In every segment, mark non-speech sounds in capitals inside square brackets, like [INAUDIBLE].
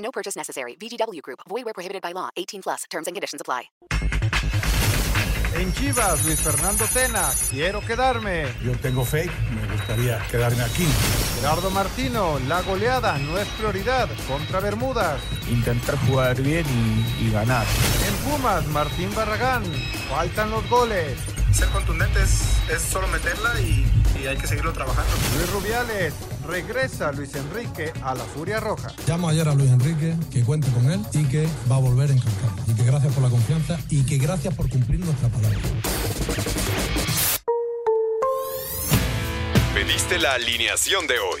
No purchase necessary. VGW Group. Void where prohibited by law. 18 plus. Terms and conditions apply. En Chivas, Luis Fernando Tena, quiero quedarme. Yo tengo fe, me gustaría quedarme aquí. Gerardo Martino, la goleada no es prioridad contra Bermudas. Intentar jugar bien y, y ganar. En Pumas, Martín Barragán, faltan los goles. Ser contundentes es solo meterla y, y hay que seguirlo trabajando. Luis Rubiales, regresa Luis Enrique a la Furia Roja. Llamo ayer a Luis Enrique, que cuente con él y que va a volver encantado. Y que gracias por la confianza y que gracias por cumplir nuestra palabra. Pediste la alineación de hoy.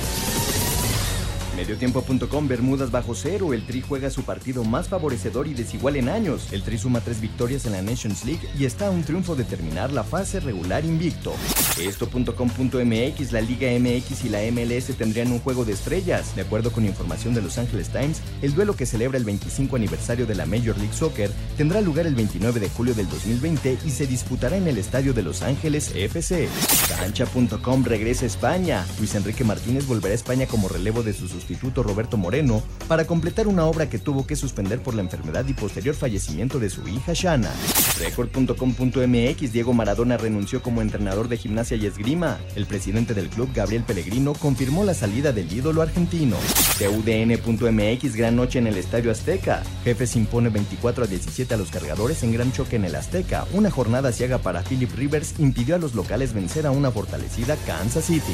Mediotiempo.com Bermudas bajo cero. El Tri juega su partido más favorecedor y desigual en años. El Tri suma tres victorias en la Nations League y está a un triunfo de terminar la fase regular invicto. Esto.com.mx La Liga MX y la MLS tendrían un juego de estrellas. De acuerdo con información de Los Angeles Times, el duelo que celebra el 25 aniversario de la Major League Soccer tendrá lugar el 29 de julio del 2020 y se disputará en el estadio de Los Ángeles FC. Cancha.com regresa a España. Luis Enrique Martínez volverá a España como relevo de su sustituto Roberto Moreno para completar una obra que tuvo que suspender por la enfermedad y posterior fallecimiento de su hija Shana. Record.com.mx Diego Maradona renunció como entrenador de gimnasia y esgrima. El presidente del club, Gabriel Pellegrino, confirmó la salida del ídolo argentino. TUDN.mx Gran noche en el Estadio Azteca. Jefes impone 24 a 17 a los cargadores en gran choque en el Azteca. Una jornada ciega para Philip Rivers impidió a los locales vencer a una fortalecida Kansas City.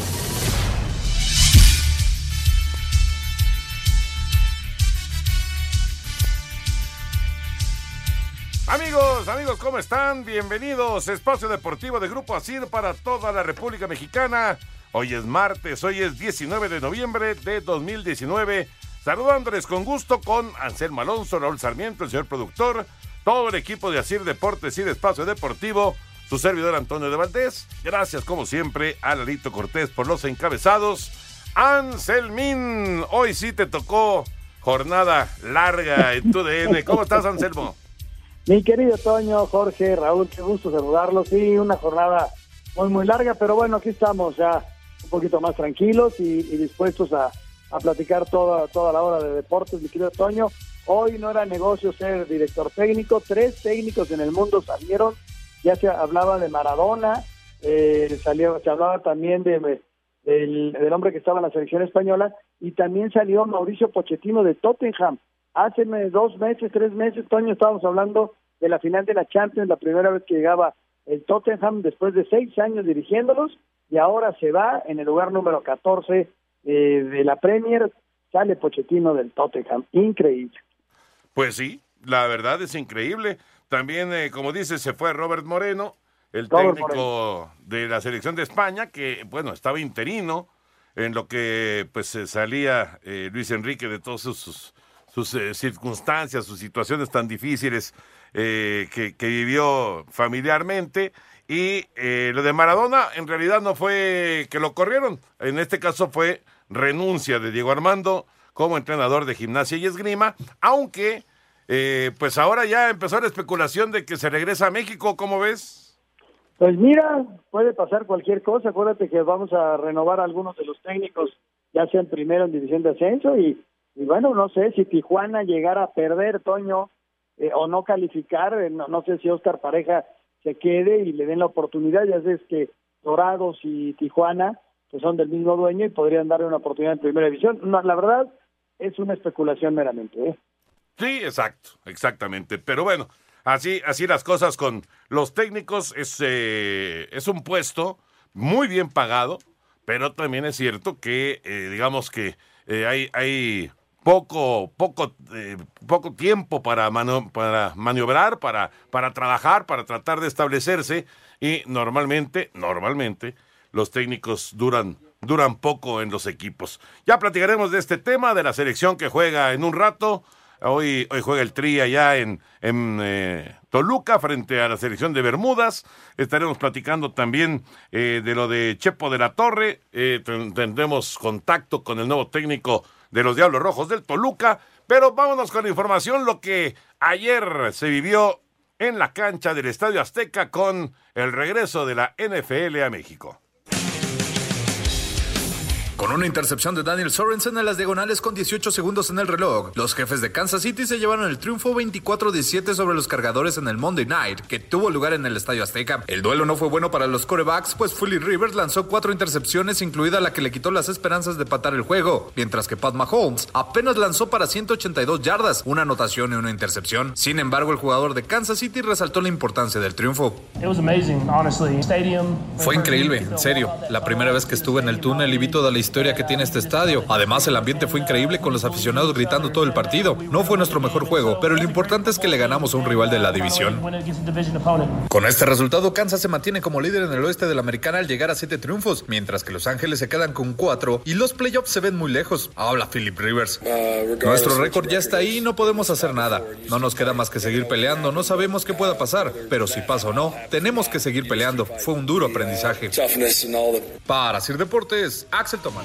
Amigos, amigos, ¿cómo están? Bienvenidos. Espacio Deportivo de Grupo ASIR para toda la República Mexicana. Hoy es martes, hoy es 19 de noviembre de 2019. Saludándoles con gusto con Anselmo Alonso, Raúl Sarmiento, el señor productor, todo el equipo de ASIR Deportes y de Espacio Deportivo, su servidor Antonio de Valdés. Gracias, como siempre, a Lalito Cortés por los encabezados. Anselmín, hoy sí te tocó jornada larga en tu DN. ¿Cómo estás, Anselmo? Mi querido Toño, Jorge, Raúl, qué gusto saludarlos. Sí, una jornada muy, muy larga, pero bueno, aquí estamos ya un poquito más tranquilos y, dispuestos a, a, platicar toda, toda la hora de deportes, mi querido Toño. Hoy no era negocio ser director técnico, tres técnicos en el mundo salieron, ya se hablaba de Maradona, eh, salió, se hablaba también de del, del hombre que estaba en la selección española y también salió Mauricio Pochettino de Tottenham hace dos meses, tres meses, Toño, estábamos hablando de la final de la Champions, la primera vez que llegaba el Tottenham después de seis años dirigiéndolos y ahora se va en el lugar número 14 eh, de la Premier, sale Pochettino del Tottenham, increíble. Pues sí, la verdad es increíble. También, eh, como dice, se fue Robert Moreno, el Robert técnico Moreno. de la selección de España, que, bueno, estaba interino en lo que pues salía eh, Luis Enrique de todos sus sus eh, circunstancias, sus situaciones tan difíciles eh, que, vivió familiarmente. Y eh, lo de Maradona en realidad no fue que lo corrieron, en este caso fue renuncia de Diego Armando como entrenador de gimnasia y esgrima, aunque pues ahora ya empezó la especulación de que se regresa a México, ¿cómo ves? Pues mira, puede pasar cualquier cosa, acuérdate que vamos a renovar a algunos de los técnicos, ya sean primero en división de ascenso y y bueno, no sé si Tijuana llegara a perder, Toño, eh, o no calificar, eh, no, no, sé si Oscar Pareja se quede y le den la oportunidad, ya sabes que Dorados y Tijuana, que son del mismo dueño y podrían darle una oportunidad en primera división. No, la verdad es una especulación meramente. ¿eh? Sí, exacto, exactamente. Pero bueno, así, así las cosas con los técnicos. Es, eh, es un puesto muy bien pagado, pero también es cierto que, eh, digamos que hay, hay poco, poco, eh, poco tiempo para, para maniobrar, para, para trabajar, para tratar de establecerse y normalmente, normalmente, los técnicos duran, duran poco en los equipos. Ya platicaremos de este tema, de la selección que juega en un rato. Hoy, hoy juega el Tri allá en, en eh, Toluca frente a la selección de Bermudas. Estaremos platicando también eh, de lo de Chepo de la Torre. Tendremos contacto con el nuevo técnico de los Diablos Rojos del Toluca. Pero vámonos con la información, lo que ayer se vivió en la cancha del Estadio Azteca con el regreso de la NFL a México. Con una intercepción de Daniel Sorensen en las diagonales con 18 segundos en el reloj, los jefes de Kansas City se llevaron el triunfo 24-17 sobre los cargadores en el Monday Night, que tuvo lugar en el Estadio Azteca. El duelo no fue bueno para los corebacks, pues Philly Rivers lanzó cuatro intercepciones, incluida la que le quitó las esperanzas de patar el juego, mientras que Pat Mahomes apenas lanzó para 182 yardas, una anotación y una intercepción. Sin embargo, el jugador de Kansas City resaltó la importancia del triunfo. Fue increíble, en serio. La primera vez que estuve en el túnel y vi toda la historia que tiene este estadio. Además, el ambiente fue increíble con los aficionados gritando todo el partido. No fue nuestro mejor juego, pero lo importante es que le ganamos a un rival de la división. Con este resultado, Kansas se mantiene como líder en el oeste de la americana al llegar a siete triunfos, mientras que Los Ángeles se quedan con cuatro y los playoffs se ven muy lejos. Habla Philip Rivers. Nuestro récord ya está ahí y no podemos hacer nada. No nos queda más que seguir peleando. No sabemos qué pueda pasar, pero si pasa o no, tenemos que seguir peleando. Fue un duro aprendizaje. Para Sir Deportes, Axel Tomás.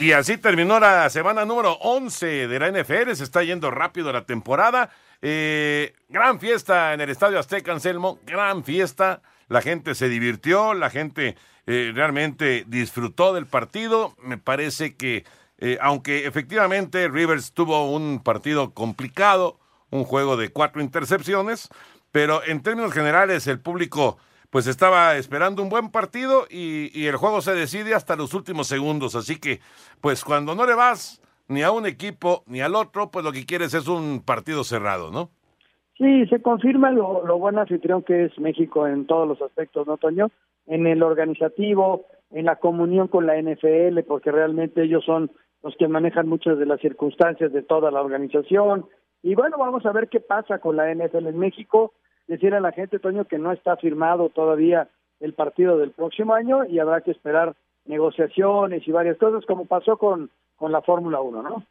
Y así terminó la semana número 11 de la NFL. Se está yendo rápido la temporada. Eh, gran fiesta en el Estadio Azteca, Anselmo. Gran fiesta. La gente se divirtió. La gente eh, realmente disfrutó del partido. Me parece que, eh, aunque efectivamente Rivers tuvo un partido complicado, un juego de cuatro intercepciones, pero en términos generales el público pues estaba esperando un buen partido y, el juego se decide hasta los últimos segundos. Así que, pues cuando no le vas ni a un equipo ni al otro, pues lo que quieres es un partido cerrado, ¿no? Sí, se confirma lo, lo buen anfitrión que es México en todos los aspectos, ¿no, Toño? En el organizativo, en la comunión con la NFL, porque realmente ellos son los que manejan muchas de las circunstancias de toda la organización. Y bueno, vamos a ver qué pasa con la NFL en México decir a la gente, Toño, que no está firmado todavía el partido del próximo año y habrá que esperar negociaciones y varias cosas, como pasó con, con la Fórmula 1, ¿no?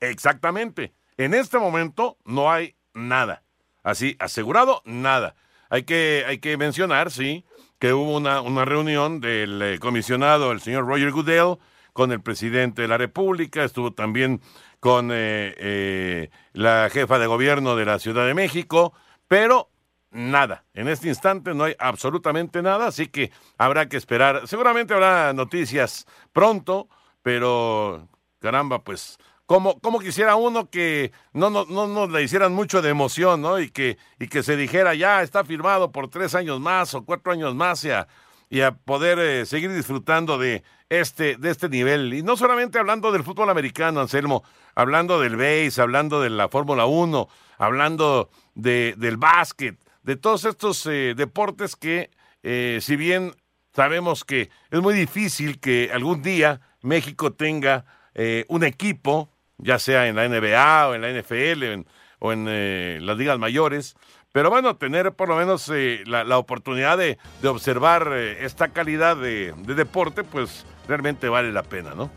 Exactamente. En este momento no hay nada. Así, asegurado, nada. Hay que, hay que mencionar, sí, que hubo una, una reunión del eh, comisionado, el señor Roger Goodell, con el presidente de la República, estuvo también con eh, eh, la jefa de gobierno de la Ciudad de México, pero nada. En este instante no hay absolutamente nada, así que habrá que esperar. Seguramente habrá noticias pronto, pero caramba, pues como, como quisiera uno que no, no, no nos le hicieran mucho de emoción, ¿no? Y que, y que se dijera, ya está firmado por tres años más o cuatro años más y a, y a poder eh, seguir disfrutando de este, de este nivel. Y no solamente hablando del fútbol americano, Anselmo, hablando del base, hablando de la Fórmula 1, hablando de, del básquet, de todos estos eh, deportes que, eh, si bien sabemos que es muy difícil que algún día México tenga eh, un equipo, ya sea en la NBA o en la NFL o en las ligas mayores, pero bueno, tener por lo menos la, oportunidad de, observar esta calidad de, deporte, pues realmente vale la pena, ¿no?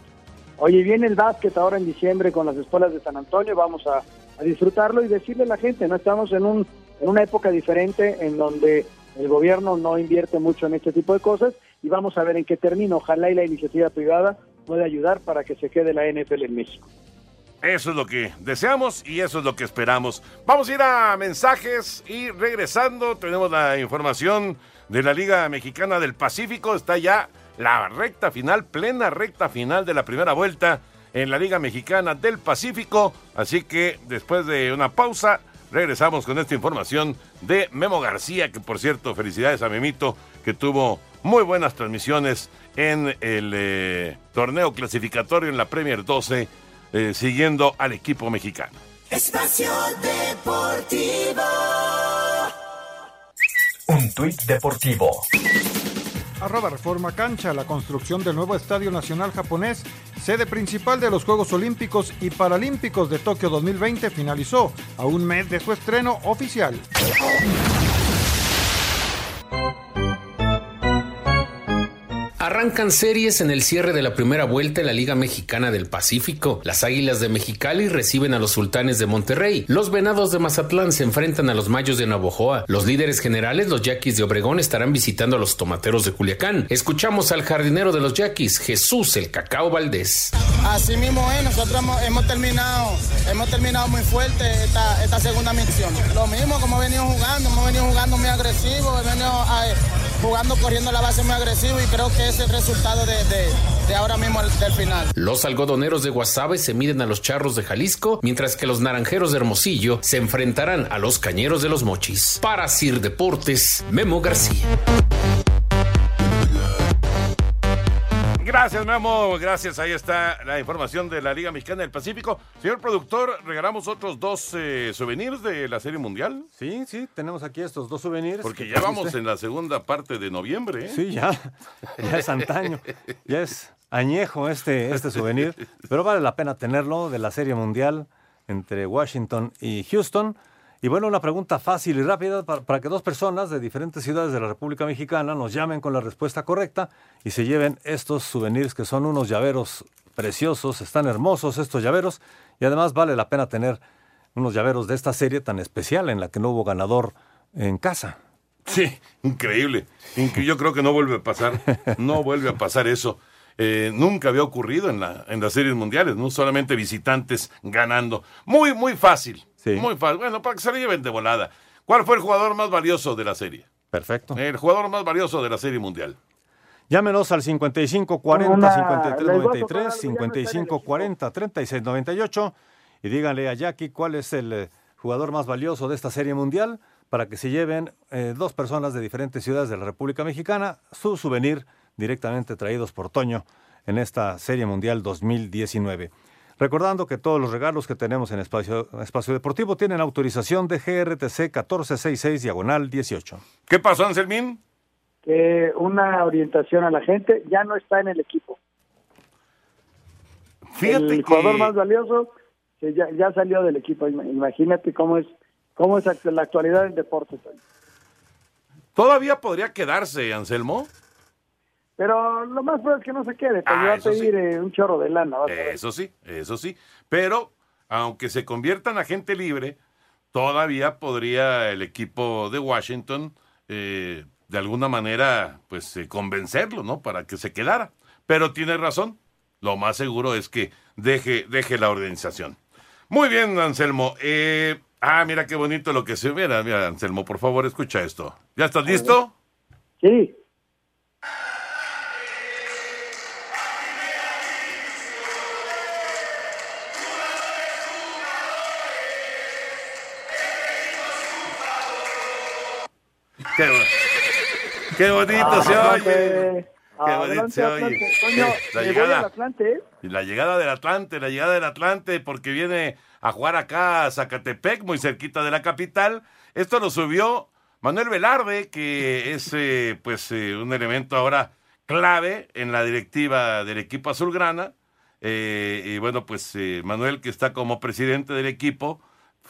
Oye, viene el básquet ahora en diciembre con las escuelas de San Antonio, vamos a disfrutarlo y decirle a la gente, no estamos en, un, en una época diferente en donde el gobierno no invierte mucho en este tipo de cosas y vamos a ver en qué termina. Ojalá y la iniciativa privada pueda ayudar para que se quede la NFL en México. Eso es lo que deseamos y eso es lo que esperamos. Vamos a ir a mensajes y regresando tenemos la información de la Liga Mexicana del Pacífico. Está ya la recta final, plena recta final de la primera vuelta en la Liga Mexicana del Pacífico. Así que después de una pausa, regresamos con esta información de Memo García, que por cierto, felicidades a Memito, que tuvo muy buenas transmisiones en el eh, torneo clasificatorio en la Premier 12, eh, siguiendo al equipo mexicano. Espacio Deportivo. Un tuit deportivo. Arroba Reforma Cancha, la construcción del nuevo Estadio Nacional Japonés, sede principal de los Juegos Olímpicos y Paralímpicos de Tokio 2020, finalizó a un mes de su estreno oficial. Arrancan series en el cierre de la primera vuelta en la Liga Mexicana del Pacífico. Las Águilas de Mexicali reciben a los Sultanes de Monterrey. Los Venados de Mazatlán se enfrentan a los Mayos de Navojoa. Los líderes generales, los Yaquis de Obregón, estarán visitando a los Tomateros de Culiacán. Escuchamos al jardinero de los Yaquis, Jesús el Cacao Valdés. Así mismo es, nosotros hemos, terminado, hemos terminado muy fuerte esta, esta segunda misión. Lo mismo como hemos venido jugando, hemos venido jugando muy agresivo, hemos venido jugando corriendo la base muy agresivo y creo que es el resultado de, de, ahora mismo del final. Los algodoneros de Guasave se miden a los charros de Jalisco, mientras que los naranjeros de Hermosillo se enfrentarán a los cañeros de los mochis. Para Sir Deportes, Memo García. Gracias, Memo. Gracias. Ahí está la información de la Liga Mexicana del Pacífico. Señor productor, regalamos otros dos eh, souvenirs de la Serie Mundial. Sí, sí, tenemos aquí estos dos souvenirs. Porque ya vamos en la segunda parte de noviembre. ¿eh? Sí, ya. Ya es antaño. Ya es añejo este, este souvenir. Pero vale la pena tenerlo de la Serie Mundial entre Washington y Houston. Y bueno, una pregunta fácil y rápida para, que dos personas de diferentes ciudades de la República Mexicana nos llamen con la respuesta correcta y se lleven estos souvenirs que son unos llaveros preciosos, están hermosos estos llaveros y además vale la pena tener unos llaveros de esta serie tan especial en la que no hubo ganador en casa. Sí, increíble. Yo creo que no vuelve a pasar, no [LAUGHS] vuelve a pasar eso. Eh, nunca había ocurrido en, la, en las series mundiales, no solamente visitantes ganando. Muy, muy fácil. Muy fácil. Bueno, para que se lo lleven de volada. ¿Cuál fue el jugador más valioso de la serie? Perfecto. El jugador más valioso de la serie mundial. Llámenos al 5540 5393, 5540 3698 y díganle a Jackie cuál es el eh, jugador más valioso de esta serie mundial para que se lleven eh, dos personas de diferentes ciudades de la República Mexicana su souvenir directamente traídos por Toño en esta serie mundial 2019. Recordando que todos los regalos que tenemos en Espacio, Espacio Deportivo tienen autorización de GRTC 1466 diagonal 18. ¿Qué pasó, Anselmín? Que una orientación a la gente ya no está en el equipo. Fíjate el jugador más valioso ya, ya, salió del equipo. Imagínate cómo es cómo es la actualidad del deporte. ¿Todavía podría quedarse, Anselmo? Pero lo más probable es que no se quede, porque ah, va a pedir eh, un chorro de lana. Eso sí, eso sí. Pero, aunque se conviertan a gente libre, todavía podría el equipo de Washington, eh, de alguna manera, pues eh, convencerlo, ¿no? Para que se quedara. Pero tiene razón. Lo más seguro es que deje, deje la organización. Muy bien, Anselmo. ah, mira qué bonito lo que se ve. Mira, Anselmo, por favor, escucha esto. ¿Ya estás listo? Sí. Qué, bonito se oye. Qué bonito se oye. la llegada, Atlante, la llegada del Atlante, la llegada del Atlante, porque viene a jugar acá a Zacatepec, muy cerquita de la capital. Esto lo subió Manuel Velarde, que es eh, pues eh, un elemento ahora clave en la directiva del equipo azulgrana. Eh, y bueno, pues Manuel, que está como presidente del equipo,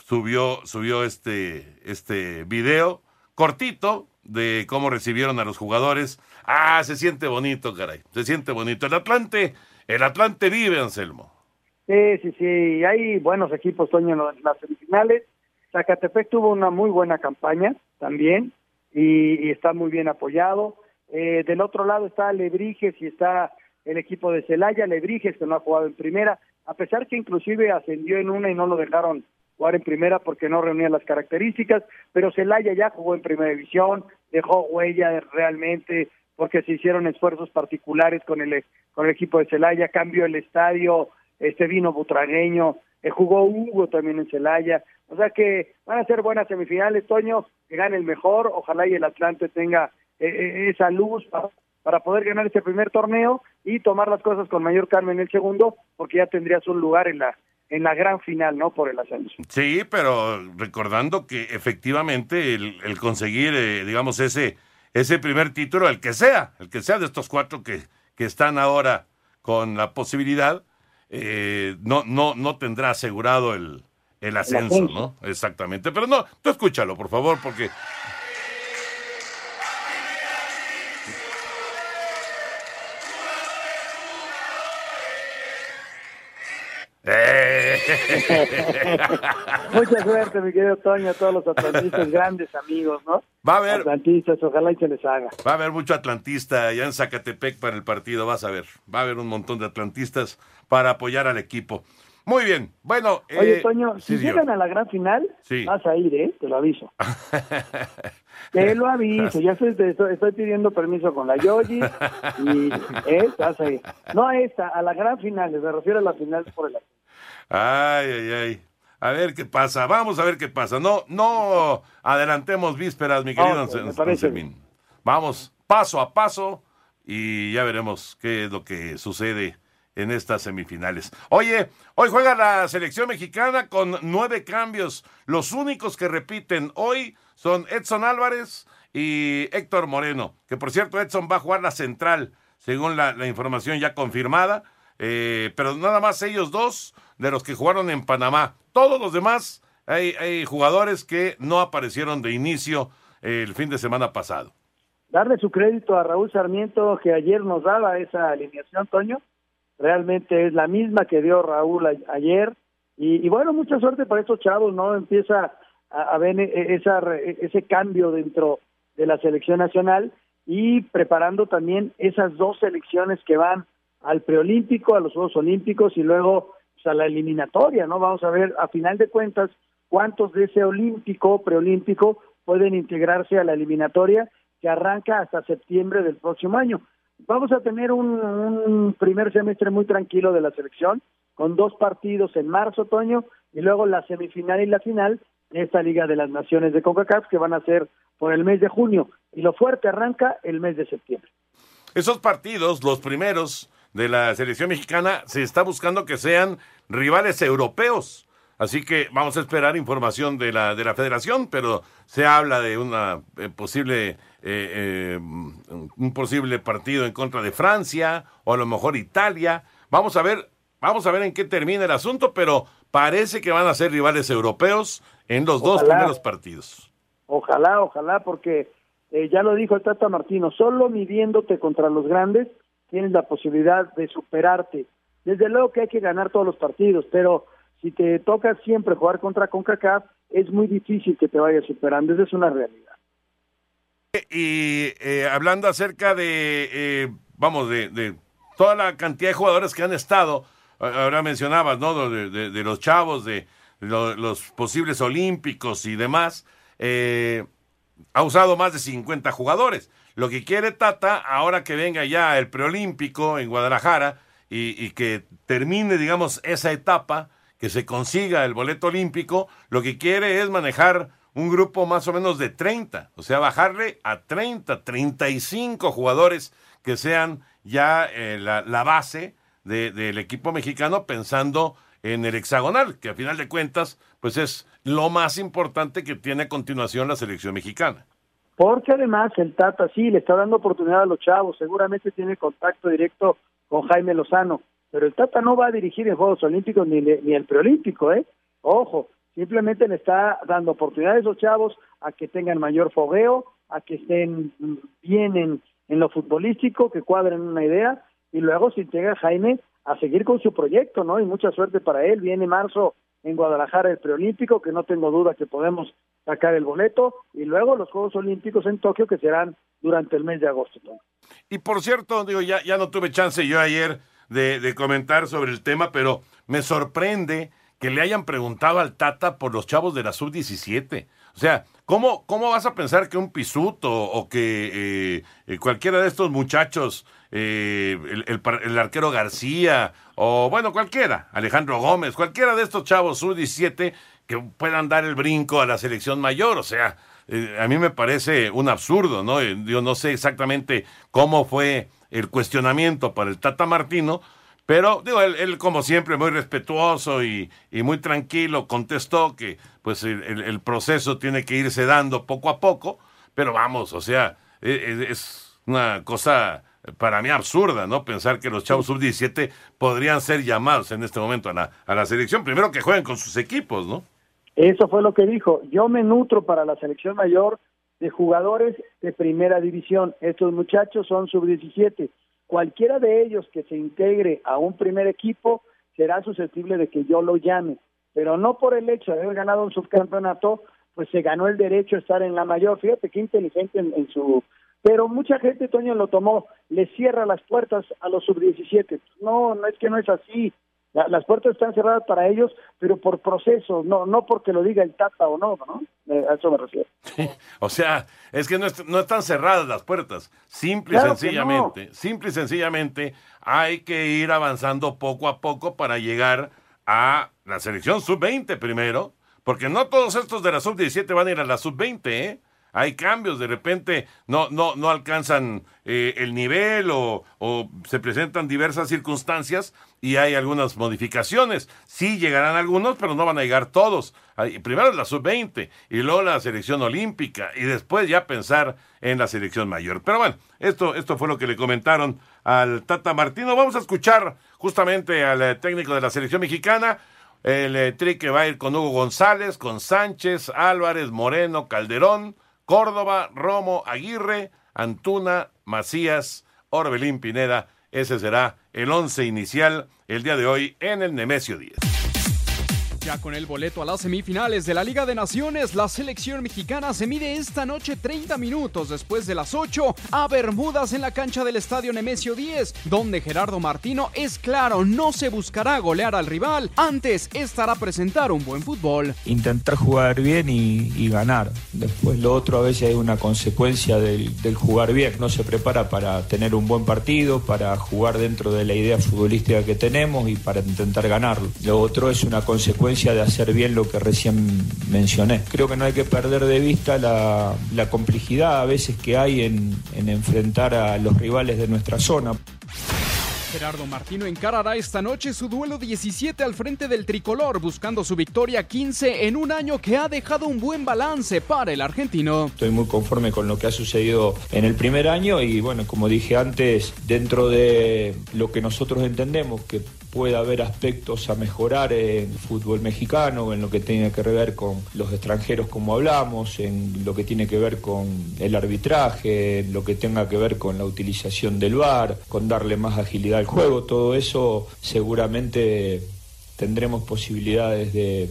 subió, subió este, este video cortito de cómo recibieron a los jugadores. Ah, se siente bonito, caray. Se siente bonito. El Atlante, el Atlante vive, Anselmo. Sí, sí, sí. Hay buenos equipos, Toño, en las semifinales. Zacatepec tuvo una muy buena campaña también y, está muy bien apoyado. Eh, del otro lado está Lebrijes y está el equipo de Celaya. Lebrijes que no ha jugado en primera, a pesar que inclusive ascendió en una y no lo dejaron jugar en primera porque no reunía las características, pero Celaya ya jugó en primera división, dejó huella realmente porque se hicieron esfuerzos particulares con el con el equipo de Celaya, cambió el estadio, este vino butragueño, eh, jugó Hugo también en Celaya, O sea que van a ser buenas semifinales, Toño, que gane el mejor, ojalá y el Atlante tenga eh, eh, esa luz para, poder ganar este primer torneo y tomar las cosas con mayor calma en el segundo, porque ya tendrías un lugar en la en la gran final, ¿no? Por el ascenso. Sí, pero recordando que efectivamente el, el conseguir, eh, digamos, ese, ese primer título, el que sea, el que sea de estos cuatro que, que están ahora con la posibilidad, eh, no, no, no tendrá asegurado el, el ascenso, el ascenso, ¿no? Exactamente. Pero no, tú escúchalo, por favor, porque [LAUGHS] Mucha suerte, mi querido Toño, a todos los atlantistas, [LAUGHS] grandes amigos, ¿no? Va a haber. Atlantistas, ojalá y se les haga. Va a haber mucho atlantista allá en Zacatepec para el partido, vas a ver. Va a haber un montón de atlantistas para apoyar al equipo. Muy bien, bueno. Oye, eh, Toño, si llegan a la gran final, vas a ir, ¿eh? Te lo aviso. [LAUGHS] Te lo aviso, ya estoy, estoy, pidiendo permiso con la Yogi y ¿eh? vas a ir. No a esta, a la gran final, me refiero a la final por el Ay, ay, ay. A ver qué pasa, vamos a ver qué pasa. No, no adelantemos vísperas, mi querido okay, Vamos paso a paso y ya veremos qué es lo que sucede en estas semifinales. Oye, hoy juega la selección mexicana con nueve cambios. Los únicos que repiten hoy son Edson Álvarez y Héctor Moreno, que por cierto Edson va a jugar la central, según la, información ya confirmada, eh, pero nada más ellos dos de los que jugaron en Panamá. Todos los demás hay, hay jugadores que no aparecieron de inicio el fin de semana pasado. Darle su crédito a Raúl Sarmiento que ayer nos daba esa alineación, Toño, realmente es la misma que dio Raúl ayer. Y, bueno, mucha suerte para estos chavos, ¿no? Empieza a, a ver e, esa, ese cambio dentro de la selección nacional y preparando también esas dos selecciones que van al preolímpico, a los Juegos Olímpicos y luego a la eliminatoria, ¿no? Vamos a ver a final de cuentas cuántos de ese olímpico, preolímpico, pueden integrarse a la eliminatoria que arranca hasta septiembre del próximo año vamos a tener un, primer semestre muy tranquilo de la selección, con dos partidos en marzo, otoño, y luego la semifinal y la final de esta Liga de las Naciones de CONCACAF que van a ser por el mes de junio, y lo fuerte arranca el mes de septiembre. Esos partidos, los primeros de la selección mexicana, se está buscando que sean rivales europeos. Así que vamos a esperar información de la, de la federación, pero se habla de una eh, posible eh, eh, un posible partido en contra de Francia o a lo mejor Italia. Vamos a ver, vamos a ver en qué termina el asunto, pero parece que van a ser rivales europeos en los dos primeros partidos. Ojalá, ojalá, porque eh, ya lo dijo el Tata Martino, solo midiéndote contra los grandes tienes la posibilidad de superarte. Desde luego que hay que ganar todos los partidos, pero si te toca siempre jugar contra CONCACAF, es muy difícil que te vayas superando, esa es una realidad. Y eh, hablando acerca de, eh, vamos, de, toda la cantidad de jugadores que han estado, ahora mencionabas, ¿no? De, los chavos, de los posibles olímpicos y demás, eh, ha usado más de 50 jugadores. Lo que quiere Tata, ahora que venga ya el preolímpico en Guadalajara y, que termine, digamos, esa etapa, que se consiga el boleto olímpico, lo que quiere es manejar un grupo más o menos de 30, o sea, bajarle a 30, 35 jugadores que sean ya eh, la, base del equipo mexicano pensando en el hexagonal, que a final de cuentas, pues es lo más importante que tiene a continuación la selección mexicana. Porque además el Tata sí le está dando oportunidad a los chavos, seguramente tiene contacto directo con Jaime Lozano, pero el Tata no va a dirigir en Juegos Olímpicos ni, ni el preolímpico, ¿eh? Ojo, Simplemente le está dando oportunidad a esos chavos a que tengan mayor fogueo, a que estén bien en, lo futbolístico, que cuadren una idea y luego se integra Jaime a seguir con su proyecto, ¿no? Y mucha suerte para él. Viene marzo en Guadalajara el preolímpico, que no tengo duda que podemos sacar el boleto, y luego los Juegos Olímpicos en Tokio, que serán durante el mes de agosto. Y por cierto, digo, ya, ya no tuve chance yo ayer de, comentar sobre el tema, pero me sorprende que le hayan preguntado al Tata por los chavos de la sub-17. O sea, ¿cómo, cómo vas a pensar que un Pisuto o que eh, cualquiera de estos muchachos, eh, el, el, arquero García o bueno, cualquiera, Alejandro Gómez, cualquiera de estos chavos sub-17 que puedan dar el brinco a la selección mayor? O sea, eh, a mí me parece un absurdo, ¿no? Yo no sé exactamente cómo fue el cuestionamiento para el Tata Martino, pero digo, él, como siempre muy respetuoso y, muy tranquilo contestó que pues el, proceso tiene que irse dando poco a poco, pero vamos, o sea, e, e, es, una cosa para mí absurda, ¿no? Pensar que los chavos sub-17 podrían ser llamados en este momento a la, a la selección, primero que jueguen con sus equipos, ¿no? Eso fue lo que dijo. Yo me nutro para la selección mayor de jugadores de primera división. Estos muchachos son sub-17. Cualquiera de ellos que se integre a un primer equipo será susceptible de que yo lo llame, pero no por el hecho de haber ganado un subcampeonato, pues se ganó el derecho a estar en la mayor. Fíjate qué inteligente en, su... Pero mucha gente, Toño, lo tomó, le cierra las puertas a los sub-17. No, no es que no es así las puertas están cerradas para ellos, pero por proceso, no no porque lo diga el Tata o no, ¿no? Eh, a eso me refiero. o sea, es que no, no, están cerradas las puertas. Simple y sencillamente, simple y sencillamente hay que ir avanzando poco a poco para llegar a la selección sub-20 primero, porque no todos estos de la sub-17 van a ir a la sub-20, ¿eh? Hay cambios, de repente no, no, no alcanzan eh, el nivel o, se presentan diversas circunstancias y hay algunas modificaciones. Sí llegarán algunos, pero no van a llegar todos. primero la sub-20 y luego la selección olímpica y después ya pensar en la selección mayor. Pero bueno, esto, esto fue lo que le comentaron al Tata Martino. Vamos a escuchar justamente al eh, técnico de la selección mexicana. El eh, tri que va a ir con Hugo González, con Sánchez, Álvarez, Moreno, Calderón, Córdoba, Romo, Aguirre, Antuna, Macías, Orbelín Pineda. Ese será el once inicial el día de hoy en el Nemesio 10. Ya con el boleto a las semifinales de la Liga de Naciones, la selección mexicana se mide esta noche 30 minutos después de las 8 a Bermudas en la cancha del Estadio Nemesio 10, donde Gerardo Martino es claro, no se buscará golear al rival, antes estará presentar un buen fútbol. Intentar jugar bien y, ganar. Después lo otro a veces hay una consecuencia del, del jugar bien. No se prepara para tener un buen partido, para jugar dentro de la idea futbolística que tenemos y para intentar ganarlo. Lo otro es una consecuencia de hacer bien lo que recién mencioné. Creo que no hay que perder de vista la, complejidad a veces que hay en enfrentar a los rivales de nuestra zona. Gerardo Martino encarará esta noche su duelo 17 al frente del tricolor, buscando su victoria 15 en un año que ha dejado un buen balance para el argentino. Estoy muy conforme con lo que ha sucedido en el primer año y bueno, como dije antes, dentro de lo que nosotros entendemos que puede haber aspectos a mejorar en fútbol mexicano, en lo que tiene que ver con los extranjeros como hablamos, en lo que tiene que ver con el arbitraje, en lo que tenga que ver con la utilización del VAR, con darle más agilidad el juego, todo eso seguramente tendremos posibilidades de,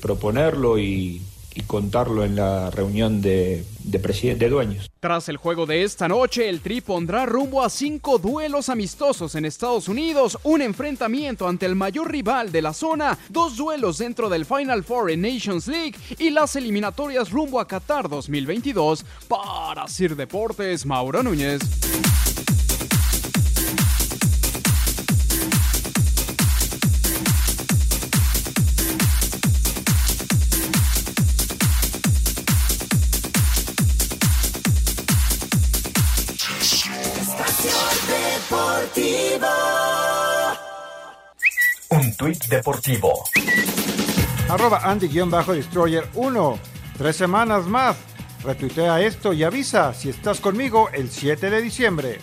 proponerlo y, contarlo en la reunión de, de, de dueños. Tras el juego de esta noche, el Tri pondrá rumbo a cinco duelos amistosos en Estados Unidos, un enfrentamiento ante el mayor rival de la zona, dos duelos dentro del Final Four en Nations League y las eliminatorias rumbo a Qatar 2022. Para Sir Deportes, Mauro Núñez. Un tuit deportivo. Arroba Andy-Destroyer 1. Tres semanas más. Retuitea esto y avisa si estás conmigo el 7 de diciembre.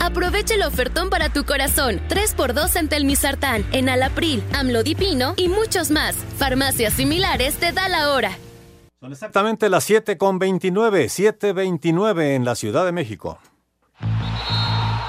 Aprovecha el ofertón para tu corazón. 3x2 en Telmisartán, en Alapril, Amlodipino y muchos más. Farmacias similares te da la hora. Son exactamente las 7 con 29, 7.29 en la Ciudad de México.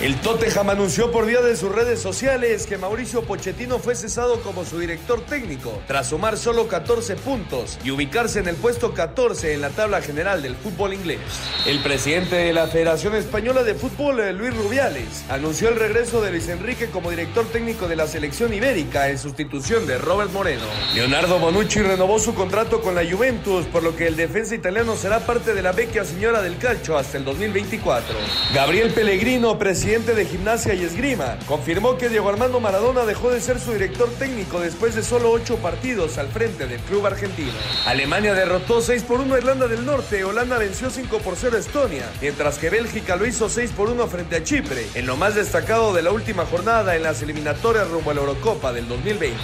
El Tottenham anunció por vía de sus redes sociales que Mauricio Pochettino fue cesado como su director técnico tras sumar solo 14 puntos y ubicarse en el puesto 14 en la tabla general del fútbol inglés. El presidente de la Federación Española de Fútbol, Luis Rubiales, anunció el regreso de Luis Enrique como director técnico de la selección ibérica en sustitución de Robert Moreno. Leonardo Bonucci renovó su contrato con la Juventus, por lo que el defensa italiano será parte de la vecchia señora del calcio hasta el 2024. Gabriel Pellegrino, presidente de Gimnasia y Esgrima, confirmó que Diego Armando Maradona dejó de ser su director técnico después de solo ocho partidos al frente del club argentino. Alemania derrotó 6 por 1 a Irlanda del Norte, Holanda venció 5 por 0 a Estonia, mientras que Bélgica lo hizo 6 por 1 frente a Chipre, en lo más destacado de la última jornada en las eliminatorias rumbo a la Eurocopa del 2020.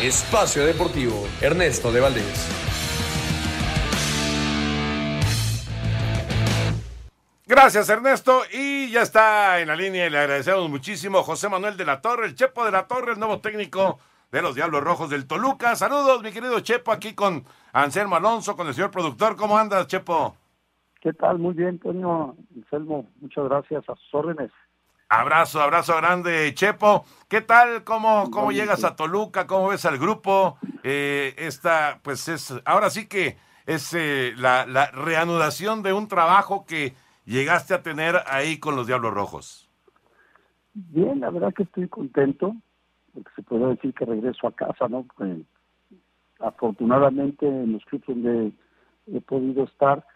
Espacio Deportivo, Ernesto de Valdés. Gracias, Ernesto. Y ya está en la línea y le agradecemos muchísimo José Manuel de la Torre, el Chepo de la Torre, el nuevo técnico de los Diablos Rojos del Toluca. Saludos, mi querido Chepo, aquí con Anselmo Alonso, con el señor productor. ¿Cómo andas, Chepo? ¿Qué tal? Muy bien, Toño. Anselmo, muchas gracias a sus órdenes. Abrazo, abrazo grande, Chepo. ¿Qué tal? ¿Cómo, cómo llegas a Toluca? ¿Cómo ves al grupo? Eh, esta, pues es, ahora sí que es eh, la, la reanudación de un trabajo que llegaste a tener ahí con los Diablos Rojos? Bien, la verdad que estoy contento, porque se puede decir que regreso a casa, ¿no? Pues, afortunadamente en los clubes donde he podido estar,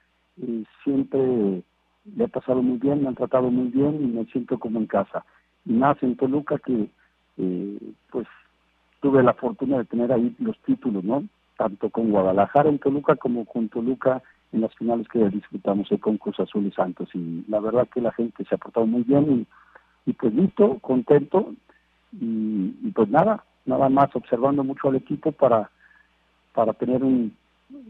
siempre le he pasado muy bien, me han tratado muy bien y me siento como en casa. Y más en Toluca que, eh, pues, tuve la fortuna de tener ahí los títulos, ¿no? Tanto con Guadalajara en Toluca como con Toluca en las finales que disfrutamos el con Cruz Azul y Santos. Y la verdad que la gente se ha portado muy bien y, y pues listo, contento. Y, pues nada, nada más observando mucho al equipo para, para tener un,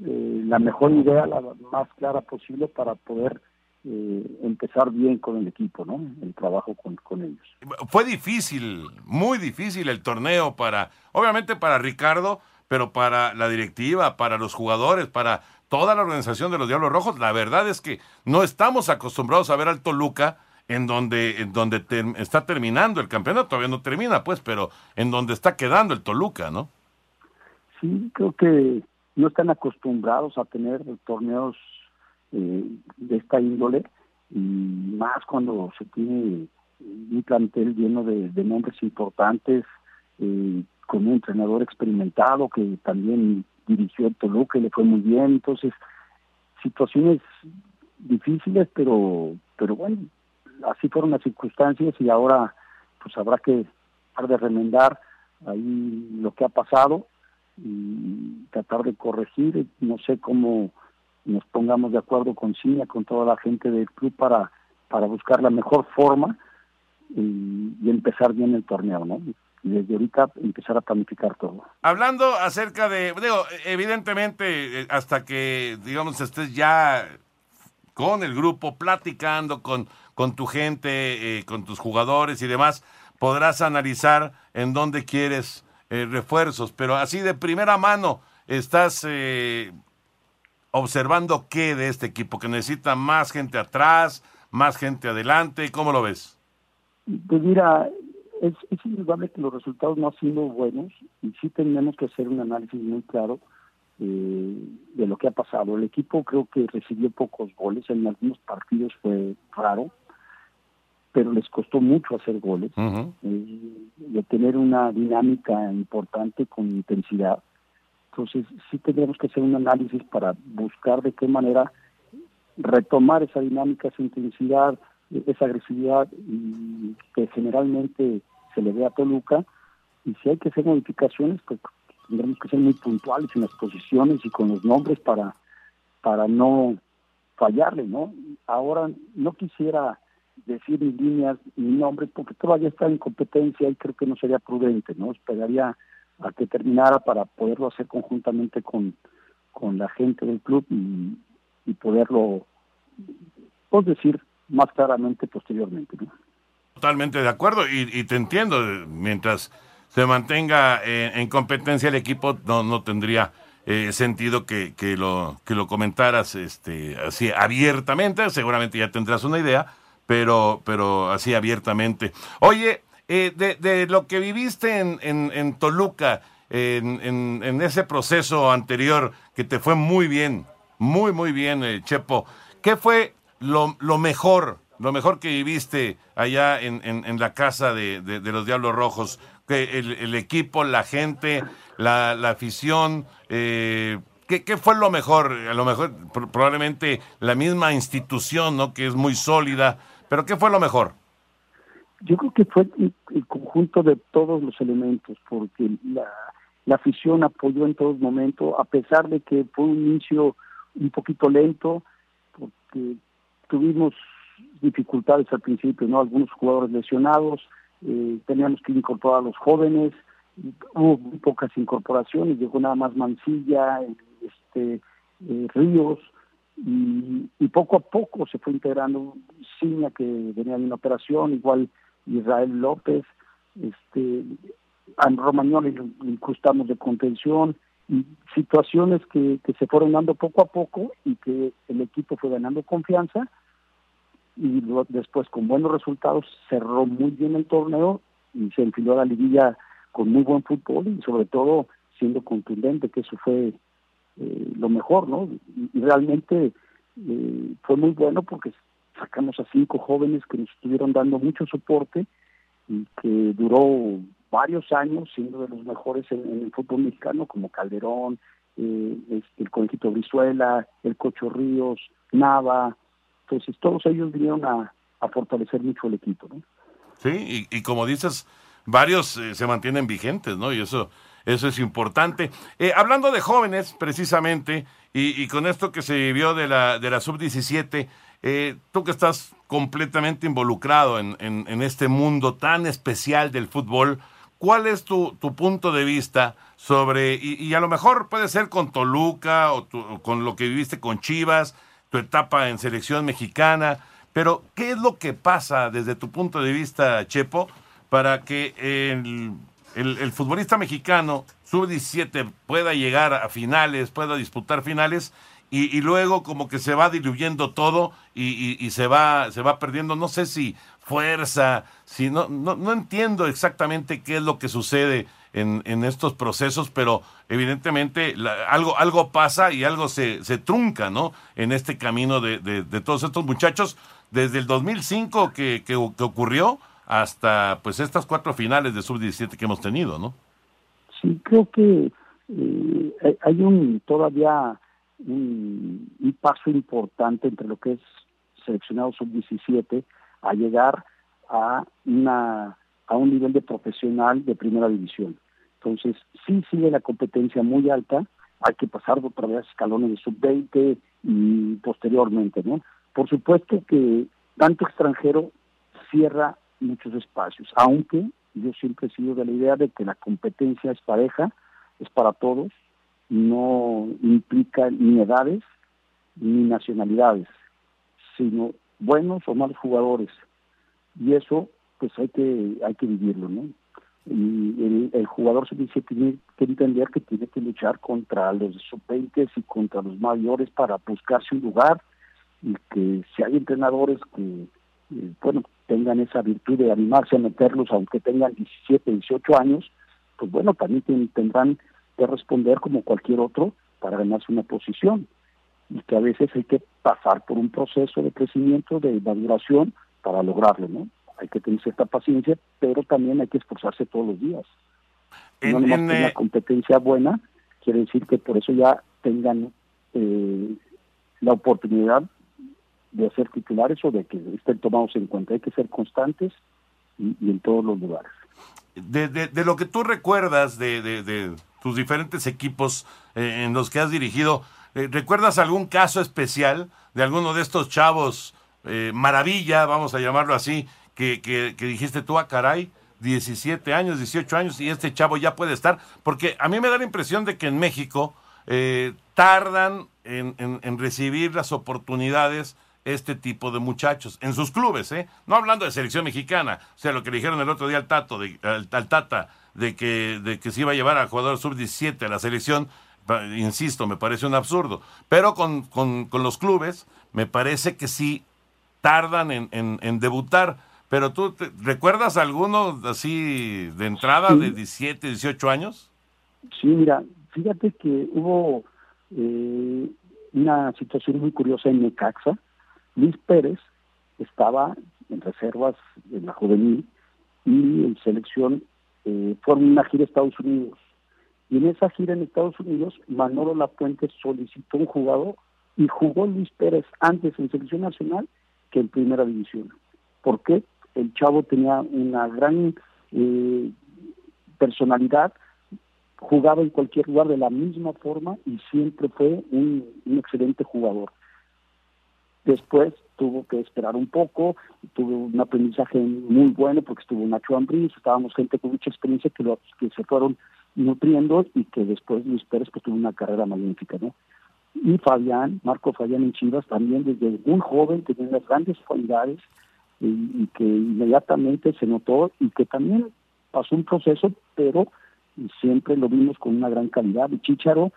eh, la mejor idea, la más clara posible para poder eh, empezar bien con el equipo, ¿no? El trabajo con, con ellos. Fue difícil, muy difícil el torneo para, obviamente para Ricardo, pero para la directiva, para los jugadores, para toda la organización de los Diablos Rojos. La verdad es que no estamos acostumbrados a ver al Toluca en donde, en donde está terminando el campeonato. Todavía no termina, pues, pero en donde está quedando el Toluca, ¿no? Sí, creo que no están acostumbrados a tener torneos eh, de esta índole y más cuando se tiene un plantel lleno de, nombres importantes, eh, con un entrenador experimentado que también dirigió el Toluca y le fue muy bien, entonces situaciones difíciles, pero pero bueno, así fueron las circunstancias y ahora pues habrá que tratar de remendar ahí lo que ha pasado y tratar de corregir, no sé cómo nos pongamos de acuerdo con Ciña, con toda la gente del club para para buscar la mejor forma y empezar bien el torneo, ¿no? Y desde ahorita empezar a planificar todo. Hablando acerca de, digo, evidentemente, eh, hasta que, digamos, estés ya con el grupo, platicando con, con tu gente, eh, con tus jugadores y demás, podrás analizar en dónde quieres eh, refuerzos, pero así de primera mano, estás observando qué de este equipo, que necesita más gente atrás, más gente adelante, ¿cómo lo ves? Pues mira, es, es indudable que los resultados no han sido buenos y sí tenemos que hacer un análisis muy claro eh, de lo que ha pasado. El equipo creo que recibió pocos goles, en algunos partidos fue raro, pero les costó mucho hacer goles, eh, de tener una dinámica importante con intensidad. Entonces sí tendremos que hacer un análisis para buscar de qué manera retomar esa dinámica, esa intensidad, esa agresividad y que generalmente se le ve a Toluca y si hay que hacer modificaciones, pues tendremos que ser muy puntuales en las posiciones y con los nombres para, para no fallarle, ¿no? Ahora no quisiera decir ni líneas ni nombres porque todavía está en competencia y creo que no sería prudente, ¿no? Esperaría a que terminara para poderlo hacer conjuntamente con, con la gente del club y, poderlo, pues decir más claramente posteriormente. Totalmente de acuerdo y, te entiendo. Mientras se mantenga eh, en competencia el equipo, no, no tendría eh, sentido que, lo, que lo comentaras este, así abiertamente. Seguramente ya tendrás una idea, pero, pero así abiertamente. Oye, eh, de, lo que viviste en, en, Toluca, en, en, ese proceso anterior que te fue muy bien, muy, muy bien, Chepo, ¿qué fue lo, lo mejor, lo mejor que viviste allá en, en la casa de, de, los Diablos Rojos? Que el, el, equipo, la gente, la, la afición, eh, ¿qué, ¿qué, fue lo mejor? A lo mejor probablemente la misma institución, ¿no? Que es muy sólida, pero ¿qué fue lo mejor? Yo creo que fue el, conjunto de todos los elementos, porque la, la afición apoyó en todo momento, a pesar de que fue un inicio un poquito lento, porque tuvimos dificultades al principio, ¿no? Algunos jugadores lesionados, eh, teníamos que incorporar a los jóvenes, hubo muy pocas incorporaciones, llegó nada más Mancilla, este, eh, Ríos, y, poco a poco se fue integrando Ciña, que venía de una operación, igual Israel López, este, a Romagnoli incrustamos de contención, y situaciones que se fueron dando poco a poco y que el equipo fue ganando confianza y después con buenos resultados cerró muy bien el torneo y se enfiló a la liguilla con muy buen fútbol y sobre todo siendo contundente, que eso fue eh, lo mejor, ¿no? Y, realmente eh, fue muy bueno porque sacamos a cinco jóvenes que nos estuvieron dando mucho soporte y que duró varios años siendo de los mejores en, el fútbol mexicano, como Calderón, eh, este, el Conejito Brizuela, el Cocho Ríos, Nava. Entonces, todos ellos vinieron a, fortalecer mucho el equipo. ¿no? Sí, y, como dices, varios eh, se mantienen vigentes, ¿no? Y eso, eso es importante. Eh, hablando de jóvenes, precisamente, y, con esto que se vivió de la, de la sub-17, eh, tú que estás completamente involucrado en, en, este mundo tan especial del fútbol, ¿cuál es tu, tu punto de vista sobre, y, a lo mejor puede ser con Toluca o, con lo que viviste con Chivas, tu etapa en selección mexicana, pero ¿qué es lo que pasa desde tu punto de vista, Chepo, para que el, el, futbolista mexicano sub-17 pueda llegar a finales, pueda disputar finales y, luego como que se va diluyendo todo y, se va se va perdiendo no sé si fuerza si no no, no entiendo exactamente qué es lo que sucede en, en estos procesos pero evidentemente algo algo pasa y algo se, se trunca no en este camino de, de, todos estos muchachos desde el 2005 que, que, ocurrió hasta pues estas cuatro finales de sub 17 que hemos tenido no sí creo que eh, hay un todavía un, paso importante entre lo que es seleccionado sub-17 a llegar a una a un nivel de profesional de primera división. Entonces, sí sigue la competencia muy alta, hay que pasar otra vez escalones de sub-20 y posteriormente, ¿no? Por supuesto que tanto extranjero cierra muchos espacios, aunque yo siempre he sido de la idea de que la competencia es pareja, es para todos, no implica ni edades ni nacionalidades, sino buenos o malos jugadores. Y eso, pues hay que, hay que vivirlo, ¿no? Y el, jugador se dice tiene que entender que tiene que luchar contra los sub-20 y contra los mayores para buscarse un lugar y que si hay entrenadores que, eh, bueno, tengan esa virtud de animarse a meterlos aunque tengan 17, 18 años, pues bueno, también tendrán que responder como cualquier otro para ganarse una posición y que a veces hay que pasar por un proceso de crecimiento, de maduración para lograrlo, ¿no? Hay que tener cierta paciencia, pero también hay que esforzarse todos los días. no nomás una eh, competencia buena, quiere decir que por eso ya tengan eh, la oportunidad de ser titulares o de que estén tomados en cuenta. Hay que ser constantes y, en todos los lugares. De, de, lo que tú recuerdas de, de tus diferentes equipos eh, en los que has dirigido. Eh, ¿Recuerdas algún caso especial de alguno de estos chavos, eh, maravilla, vamos a llamarlo así, que, que, dijiste tú, a ah, caray, 17 años, 18 años y este chavo ya puede estar? Porque a mí me da la impresión de que en México tardan en, en, recibir las oportunidades este tipo de muchachos en sus clubes, ¿eh? No hablando de selección mexicana, o sea, lo que le dijeron el otro día al Tato, de, al Tata, de que, de que se iba a llevar al jugador sub-17 a la selección, insisto, me parece un absurdo. Pero con, con, con, los clubes, me parece que sí tardan en, en, debutar. Pero tú, ¿recuerdas alguno así de entrada de 17, 18 años? Sí, mira, fíjate que hubo eh, una situación muy curiosa en Necaxa. Luis Pérez estaba en reservas en la juvenil y en selección eh, fueron una gira a Estados Unidos. Y en esa gira en Estados Unidos, Manolo Lapuente solicitó un jugador y jugó Luis Pérez antes en selección nacional que en primera división. ¿Por qué? El chavo tenía una gran eh, personalidad, jugaba en cualquier lugar de la misma forma y siempre fue un, excelente jugador. Después tuvo que esperar un poco, tuvo un aprendizaje muy bueno porque estuvo Nacho Ambriz, estábamos gente con mucha experiencia que, se fueron nutriendo y que después Luis Pérez pues, tuvo una carrera magnífica, ¿no? Y Fabián, Marco Fabián en Chivas, también desde un joven tenía unas grandes cualidades y, y, que inmediatamente se notó y que también pasó un proceso, pero siempre lo vimos con una gran calidad. Y Chicharo,